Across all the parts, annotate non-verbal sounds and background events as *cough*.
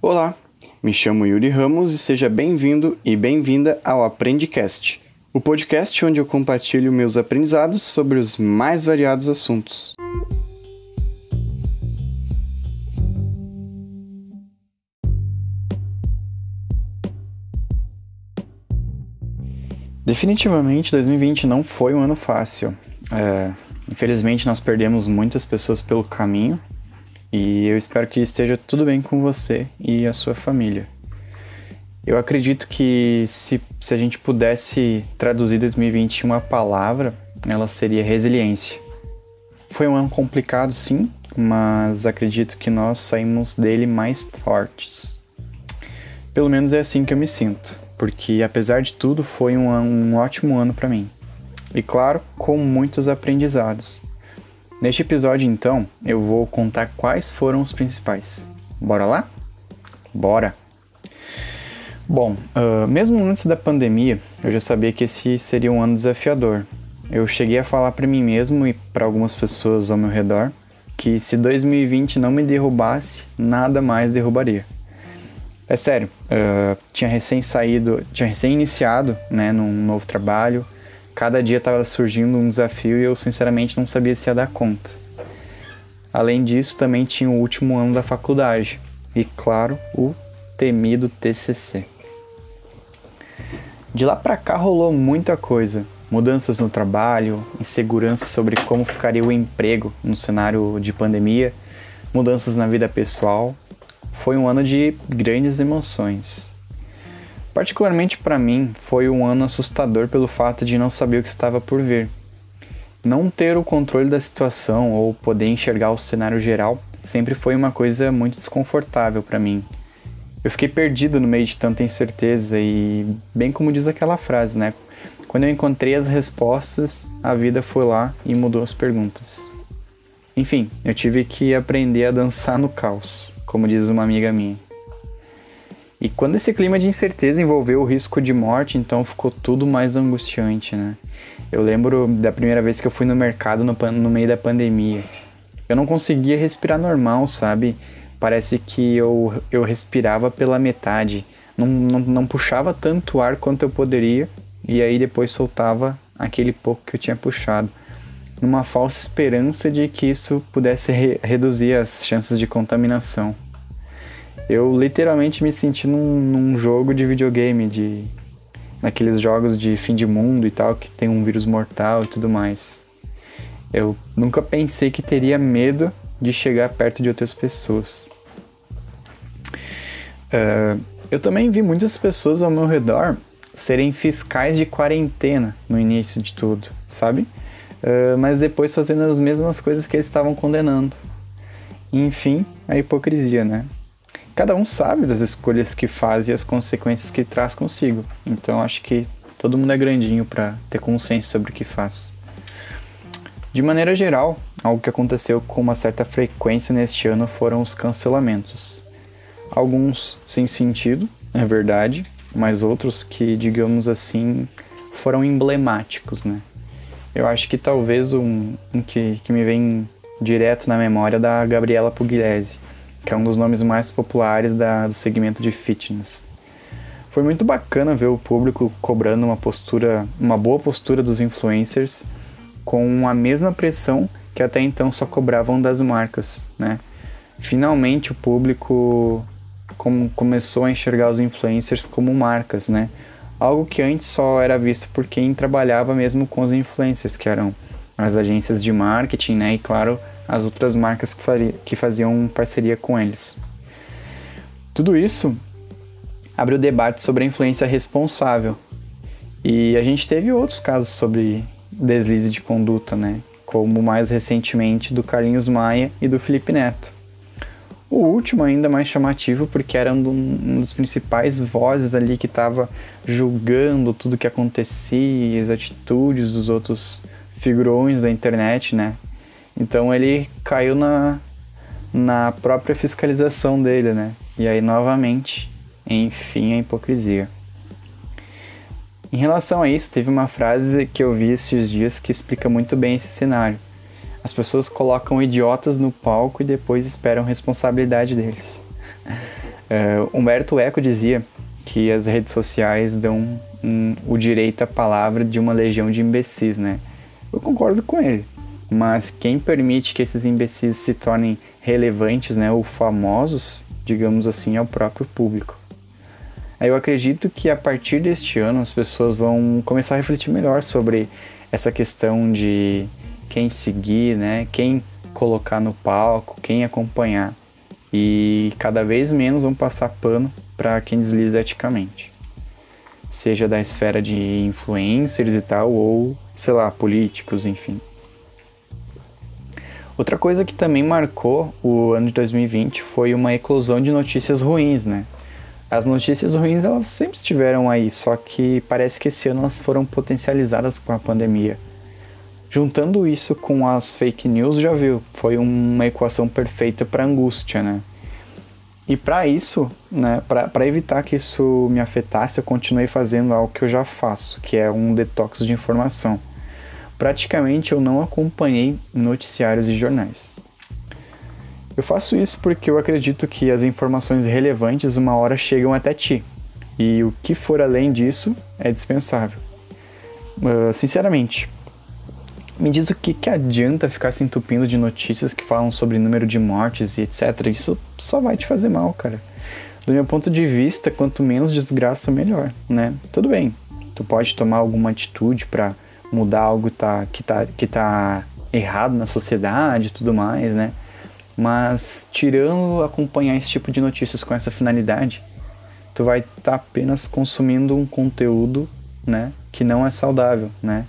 Olá, me chamo Yuri Ramos e seja bem-vindo e bem-vinda ao Aprendicast, o podcast onde eu compartilho meus aprendizados sobre os mais variados assuntos. Definitivamente 2020 não foi um ano fácil. É, infelizmente nós perdemos muitas pessoas pelo caminho e eu espero que esteja tudo bem com você e a sua família. Eu acredito que se, se a gente pudesse traduzir 2020 em uma palavra, ela seria resiliência. Foi um ano complicado, sim, mas acredito que nós saímos dele mais fortes. Pelo menos é assim que eu me sinto, porque apesar de tudo foi um, um ótimo ano para mim. E claro, com muitos aprendizados. Neste episódio, então, eu vou contar quais foram os principais. Bora lá? Bora! Bom, uh, mesmo antes da pandemia, eu já sabia que esse seria um ano desafiador. Eu cheguei a falar para mim mesmo e para algumas pessoas ao meu redor que se 2020 não me derrubasse, nada mais derrubaria. É sério, uh, tinha recém saído, tinha recém iniciado, né, num novo trabalho, cada dia estava surgindo um desafio e eu sinceramente não sabia se ia dar conta. Além disso, também tinha o último ano da faculdade e, claro, o temido TCC. De lá para cá rolou muita coisa, mudanças no trabalho, insegurança sobre como ficaria o emprego no cenário de pandemia, mudanças na vida pessoal. Foi um ano de grandes emoções. Particularmente para mim, foi um ano assustador pelo fato de não saber o que estava por vir. Não ter o controle da situação ou poder enxergar o cenário geral sempre foi uma coisa muito desconfortável para mim. Eu fiquei perdido no meio de tanta incerteza e, bem como diz aquela frase, né? Quando eu encontrei as respostas, a vida foi lá e mudou as perguntas. Enfim, eu tive que aprender a dançar no caos, como diz uma amiga minha. E quando esse clima de incerteza envolveu o risco de morte, então ficou tudo mais angustiante, né? Eu lembro da primeira vez que eu fui no mercado no, no meio da pandemia. Eu não conseguia respirar normal, sabe? Parece que eu, eu respirava pela metade. Não, não, não puxava tanto ar quanto eu poderia, e aí depois soltava aquele pouco que eu tinha puxado. Numa falsa esperança de que isso pudesse re reduzir as chances de contaminação. Eu literalmente me senti num, num jogo de videogame, de naqueles jogos de fim de mundo e tal, que tem um vírus mortal e tudo mais. Eu nunca pensei que teria medo de chegar perto de outras pessoas. Uh, eu também vi muitas pessoas ao meu redor serem fiscais de quarentena no início de tudo, sabe? Uh, mas depois fazendo as mesmas coisas que eles estavam condenando. Enfim, a hipocrisia, né? Cada um sabe das escolhas que faz e as consequências que traz consigo. Então acho que todo mundo é grandinho para ter consciência sobre o que faz. De maneira geral, algo que aconteceu com uma certa frequência neste ano foram os cancelamentos. Alguns sem sentido, é verdade, mas outros que, digamos assim, foram emblemáticos, né? Eu acho que talvez um, um que, que me vem direto na memória é da Gabriela Pugliese que é um dos nomes mais populares da, do segmento de fitness. Foi muito bacana ver o público cobrando uma postura, uma boa postura dos influencers com a mesma pressão que até então só cobravam das marcas, né? Finalmente o público com, começou a enxergar os influencers como marcas, né? Algo que antes só era visto por quem trabalhava mesmo com os influencers, que eram as agências de marketing, né? E claro, as outras marcas que, faria, que faziam parceria com eles. Tudo isso abre o debate sobre a influência responsável. E a gente teve outros casos sobre deslize de conduta, né? Como mais recentemente do Carlinhos Maia e do Felipe Neto. O último ainda mais chamativo porque era um dos principais vozes ali que estava julgando tudo que acontecia, as atitudes dos outros figurões da internet, né? Então ele caiu na, na própria fiscalização dele, né? E aí novamente, enfim, a hipocrisia. Em relação a isso, teve uma frase que eu vi esses dias que explica muito bem esse cenário. As pessoas colocam idiotas no palco e depois esperam responsabilidade deles. Uh, *laughs* Humberto Eco dizia que as redes sociais dão um, o direito à palavra de uma legião de imbecis, né? Eu concordo com ele, mas quem permite que esses imbecis se tornem relevantes, né, ou famosos, digamos assim, é o próprio público. Eu acredito que a partir deste ano as pessoas vão começar a refletir melhor sobre essa questão de quem seguir, né, quem colocar no palco, quem acompanhar. E cada vez menos vão passar pano para quem desliza eticamente. Seja da esfera de influencers e tal, ou, sei lá, políticos, enfim. Outra coisa que também marcou o ano de 2020 foi uma eclosão de notícias ruins, né? As notícias ruins elas sempre estiveram aí, só que parece que esse ano elas foram potencializadas com a pandemia. Juntando isso com as fake news, já viu, foi uma equação perfeita para angústia, né? E para isso, né, para evitar que isso me afetasse, eu continuei fazendo algo que eu já faço, que é um detox de informação. Praticamente eu não acompanhei noticiários e jornais. Eu faço isso porque eu acredito que as informações relevantes uma hora chegam até ti, e o que for além disso é dispensável. Uh, sinceramente, me diz o que, que adianta ficar se entupindo de notícias que falam sobre número de mortes e etc. Isso só vai te fazer mal, cara. Do meu ponto de vista, quanto menos desgraça, melhor, né? Tudo bem, tu pode tomar alguma atitude para mudar algo tá, que, tá, que tá errado na sociedade e tudo mais, né? Mas tirando acompanhar esse tipo de notícias com essa finalidade, tu vai estar tá apenas consumindo um conteúdo, né, que não é saudável, né?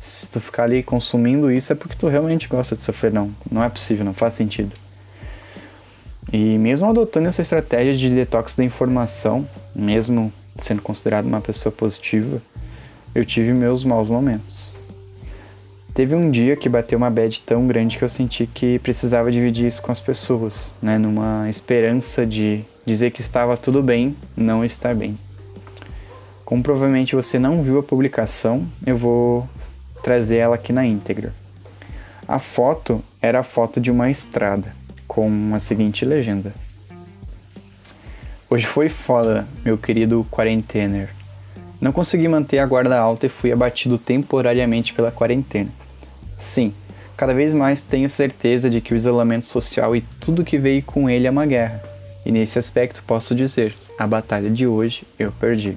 se tu ficar ali consumindo isso é porque tu realmente gosta de sofrer, não. Não é possível, não faz sentido. E mesmo adotando essa estratégia de detox da informação, mesmo sendo considerado uma pessoa positiva, eu tive meus maus momentos. Teve um dia que bateu uma bad tão grande que eu senti que precisava dividir isso com as pessoas, né, numa esperança de dizer que estava tudo bem, não estar bem. Como provavelmente você não viu a publicação, eu vou trazer ela aqui na íntegra. A foto era a foto de uma estrada, com a seguinte legenda: Hoje foi foda, meu querido quarentener. Não consegui manter a guarda alta e fui abatido temporariamente pela quarentena. Sim, cada vez mais tenho certeza de que o isolamento social e tudo que veio com ele é uma guerra. E nesse aspecto posso dizer: a batalha de hoje eu perdi.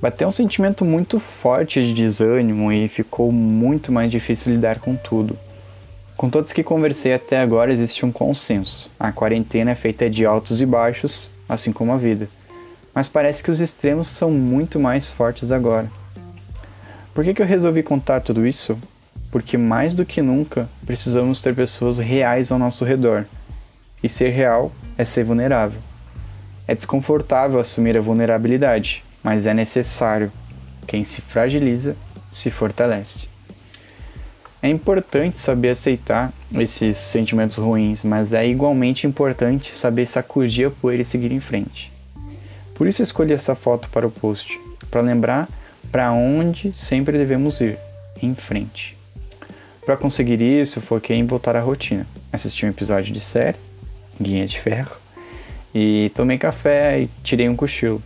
Bateu um sentimento muito forte de desânimo e ficou muito mais difícil lidar com tudo. Com todos que conversei até agora existe um consenso. A quarentena é feita de altos e baixos, assim como a vida. Mas parece que os extremos são muito mais fortes agora. Por que, que eu resolvi contar tudo isso? Porque mais do que nunca precisamos ter pessoas reais ao nosso redor. E ser real é ser vulnerável. É desconfortável assumir a vulnerabilidade, mas é necessário. Quem se fragiliza se fortalece. É importante saber aceitar esses sentimentos ruins, mas é igualmente importante saber sacudir a poeira e seguir em frente. Por isso escolhi essa foto para o post, para lembrar para onde sempre devemos ir, em frente. Para conseguir isso, foquei em voltar à rotina. Assisti um episódio de série, Guinha de Ferro, e tomei café e tirei um cochilo.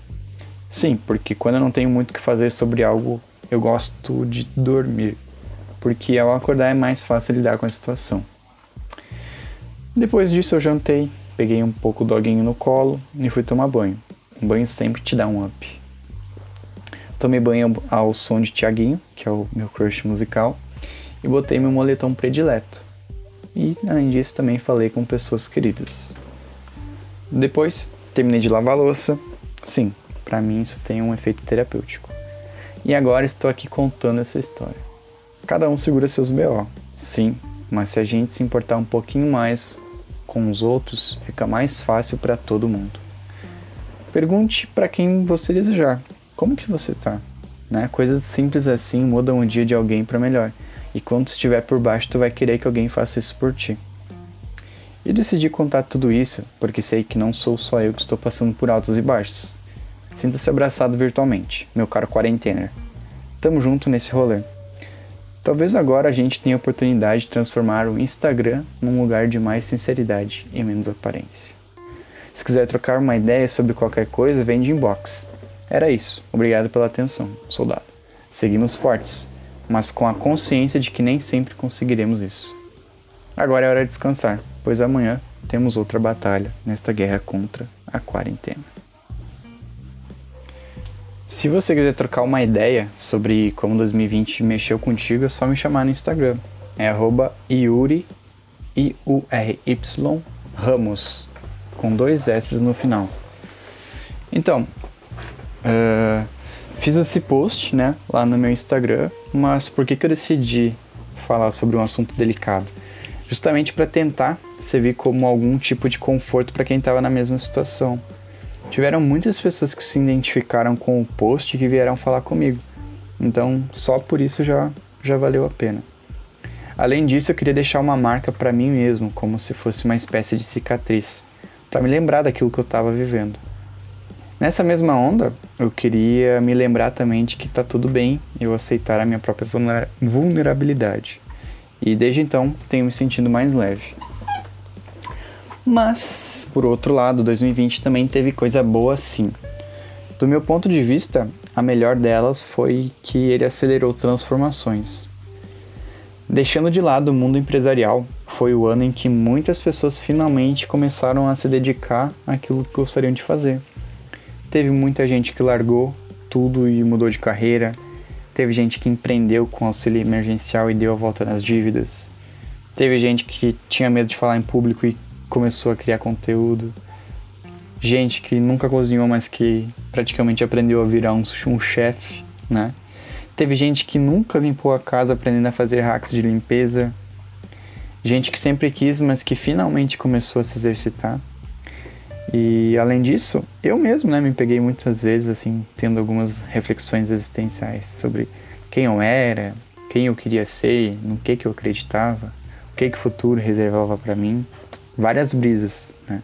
Sim, porque quando eu não tenho muito o que fazer sobre algo, eu gosto de dormir, porque ao acordar é mais fácil lidar com a situação. Depois disso eu jantei, peguei um pouco o doguinho no colo e fui tomar banho. Um banho sempre te dá um up. Tomei banho ao som de Tiaguinho, que é o meu crush musical, e botei meu moletom predileto. E além disso também falei com pessoas queridas. Depois terminei de lavar louça. Sim, para mim isso tem um efeito terapêutico. E agora estou aqui contando essa história. Cada um segura seus BO, sim, mas se a gente se importar um pouquinho mais com os outros, fica mais fácil para todo mundo. Pergunte para quem você desejar, como que você tá? Né? Coisas simples assim mudam o dia de alguém para melhor. E quando estiver por baixo, tu vai querer que alguém faça isso por ti. E decidi contar tudo isso porque sei que não sou só eu que estou passando por altos e baixos. Sinta-se abraçado virtualmente, meu caro quarentener. Tamo junto nesse rolê. Talvez agora a gente tenha a oportunidade de transformar o Instagram num lugar de mais sinceridade e menos aparência. Se quiser trocar uma ideia sobre qualquer coisa, vem de inbox. Era isso. Obrigado pela atenção, soldado. Seguimos fortes, mas com a consciência de que nem sempre conseguiremos isso. Agora é hora de descansar, pois amanhã temos outra batalha nesta guerra contra a quarentena. Se você quiser trocar uma ideia sobre como 2020 mexeu contigo, é só me chamar no Instagram. É arroba I-U-R-Y, Ramos, com dois S no final. Então, uh, fiz esse post né, lá no meu Instagram, mas por que, que eu decidi falar sobre um assunto delicado? Justamente para tentar servir como algum tipo de conforto para quem estava na mesma situação Tiveram muitas pessoas que se identificaram com o post e que vieram falar comigo. Então, só por isso já, já valeu a pena. Além disso, eu queria deixar uma marca para mim mesmo, como se fosse uma espécie de cicatriz, para me lembrar daquilo que eu estava vivendo. Nessa mesma onda, eu queria me lembrar também de que está tudo bem eu aceitar a minha própria vulnerabilidade. E desde então, tenho me sentindo mais leve. Mas, por outro lado, 2020 também teve coisa boa sim. Do meu ponto de vista, a melhor delas foi que ele acelerou transformações. Deixando de lado o mundo empresarial, foi o ano em que muitas pessoas finalmente começaram a se dedicar àquilo que gostariam de fazer. Teve muita gente que largou tudo e mudou de carreira. Teve gente que empreendeu com auxílio emergencial e deu a volta nas dívidas. Teve gente que tinha medo de falar em público e começou a criar conteúdo. Gente que nunca cozinhou, mas que praticamente aprendeu a virar um, chefe, né? Teve gente que nunca limpou a casa aprendendo a fazer hacks de limpeza. Gente que sempre quis, mas que finalmente começou a se exercitar. E além disso, eu mesmo, né, me peguei muitas vezes assim, tendo algumas reflexões existenciais sobre quem eu era, quem eu queria ser, no que que eu acreditava, o que que o futuro reservava para mim várias brisas, né?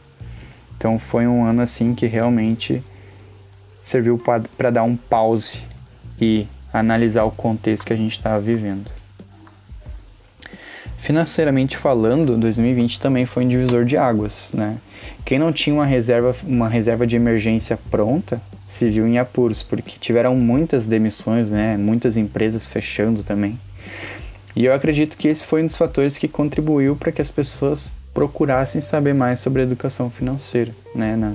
Então foi um ano assim que realmente serviu para dar um pause e analisar o contexto que a gente estava vivendo. Financeiramente falando, 2020 também foi um divisor de águas, né? Quem não tinha uma reserva, uma reserva de emergência pronta se viu em apuros, porque tiveram muitas demissões, né? Muitas empresas fechando também. E eu acredito que esse foi um dos fatores que contribuiu para que as pessoas procurassem saber mais sobre educação financeira, né? Na,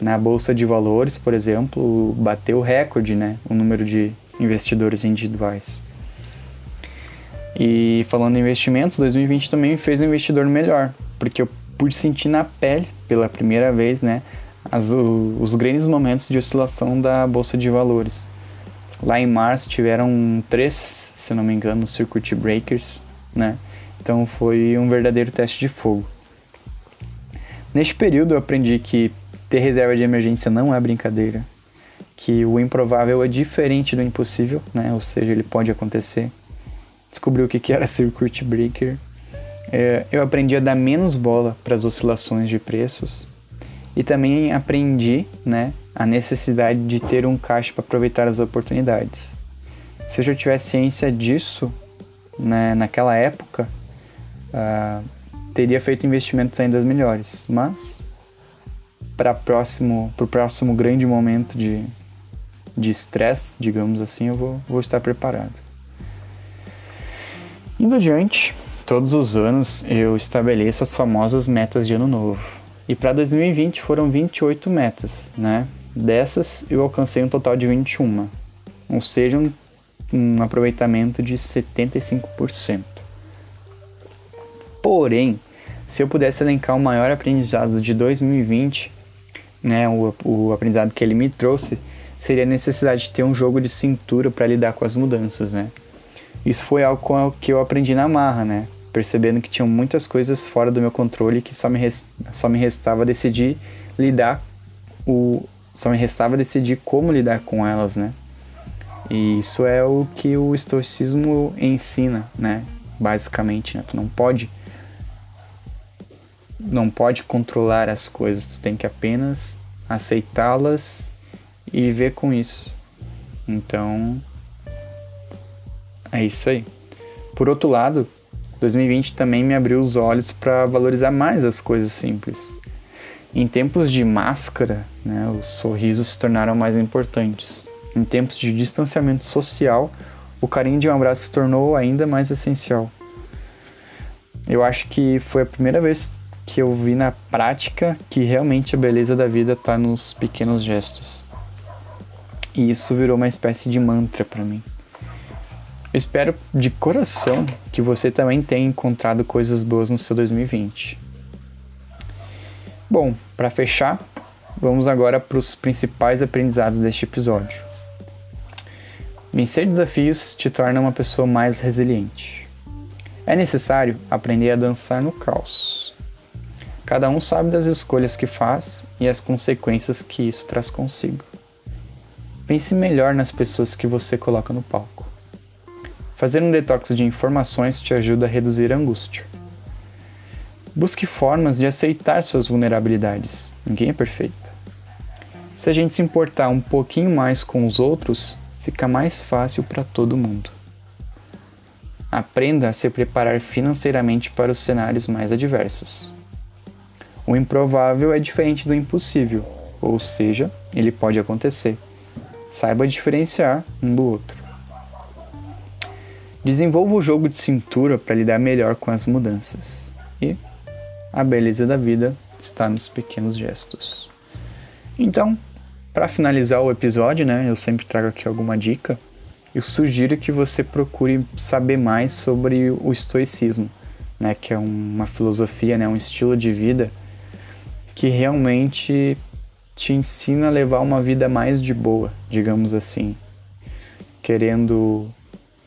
na bolsa de valores, por exemplo, bateu recorde, né? O número de investidores individuais. E falando em investimentos, 2020 também fez um investidor melhor, porque eu pude sentir na pele, pela primeira vez, né, as, os grandes momentos de oscilação da bolsa de valores. Lá em março tiveram três, se não me engano, circuit breakers, né? Então foi um verdadeiro teste de fogo. Neste período eu aprendi que ter reserva de emergência não é brincadeira, que o improvável é diferente do impossível, né? Ou seja, ele pode acontecer. Descobri o que era circuit breaker. É, eu aprendi a dar menos bola para as oscilações de preços e também aprendi, né, a necessidade de ter um caixa para aproveitar as oportunidades. Se eu já tivesse ciência disso, né, naquela época, uh, teria feito investimentos ainda melhores. Mas para próximo, o próximo grande momento de de estresse, digamos assim, eu vou, vou estar preparado. Indo adiante, todos os anos eu estabeleço as famosas metas de ano novo. E para 2020 foram 28 metas, né? Dessas eu alcancei um total de 21, ou seja, um, um aproveitamento de 75%. Porém, se eu pudesse elencar o maior aprendizado de 2020, né, o, o aprendizado que ele me trouxe, seria a necessidade de ter um jogo de cintura para lidar com as mudanças, né? Isso foi algo que eu aprendi na marra, né? Percebendo que tinham muitas coisas fora do meu controle que só me, rest... só me restava decidir lidar o só me restava decidir como lidar com elas, né? E isso é o que o estoicismo ensina, né? Basicamente, né? Tu não pode não pode controlar as coisas, tu tem que apenas aceitá-las e viver com isso. Então, é isso aí. Por outro lado, 2020 também me abriu os olhos para valorizar mais as coisas simples. Em tempos de máscara, né, os sorrisos se tornaram mais importantes. Em tempos de distanciamento social, o carinho de um abraço se tornou ainda mais essencial. Eu acho que foi a primeira vez que eu vi na prática que realmente a beleza da vida está nos pequenos gestos. E isso virou uma espécie de mantra para mim. Eu espero de coração que você também tenha encontrado coisas boas no seu 2020. Bom, para fechar, vamos agora para os principais aprendizados deste episódio. Vencer desafios te torna uma pessoa mais resiliente. É necessário aprender a dançar no caos. Cada um sabe das escolhas que faz e as consequências que isso traz consigo. Pense melhor nas pessoas que você coloca no palco. Fazer um detox de informações te ajuda a reduzir a angústia. Busque formas de aceitar suas vulnerabilidades. Ninguém é perfeito. Se a gente se importar um pouquinho mais com os outros, fica mais fácil para todo mundo. Aprenda a se preparar financeiramente para os cenários mais adversos. O improvável é diferente do impossível, ou seja, ele pode acontecer. Saiba diferenciar um do outro. Desenvolva o jogo de cintura para lidar melhor com as mudanças. E a beleza da vida está nos pequenos gestos. Então, para finalizar o episódio, né, eu sempre trago aqui alguma dica. Eu sugiro que você procure saber mais sobre o estoicismo, né, que é uma filosofia, né, um estilo de vida que realmente te ensina a levar uma vida mais de boa, digamos assim, querendo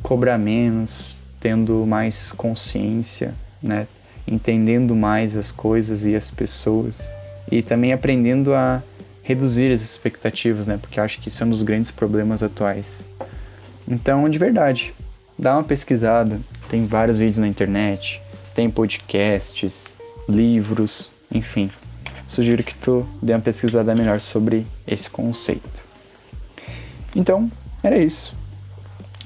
cobrar menos, tendo mais consciência, né? entendendo mais as coisas e as pessoas e também aprendendo a reduzir as expectativas, né? Porque acho que isso é um dos grandes problemas atuais. Então, de verdade, dá uma pesquisada, tem vários vídeos na internet, tem podcasts, livros, enfim sugiro que tu dê uma pesquisada melhor sobre esse conceito. Então, era isso.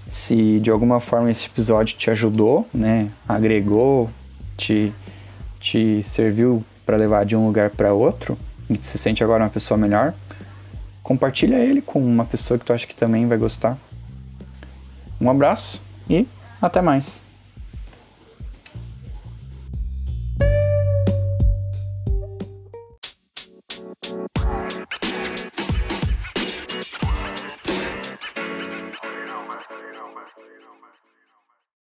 Se de alguma forma esse episódio te ajudou, né, agregou, te, te serviu para levar de um lugar para outro e tu se sente agora uma pessoa melhor, compartilha ele com uma pessoa que tu acha que também vai gostar. Um abraço e até mais.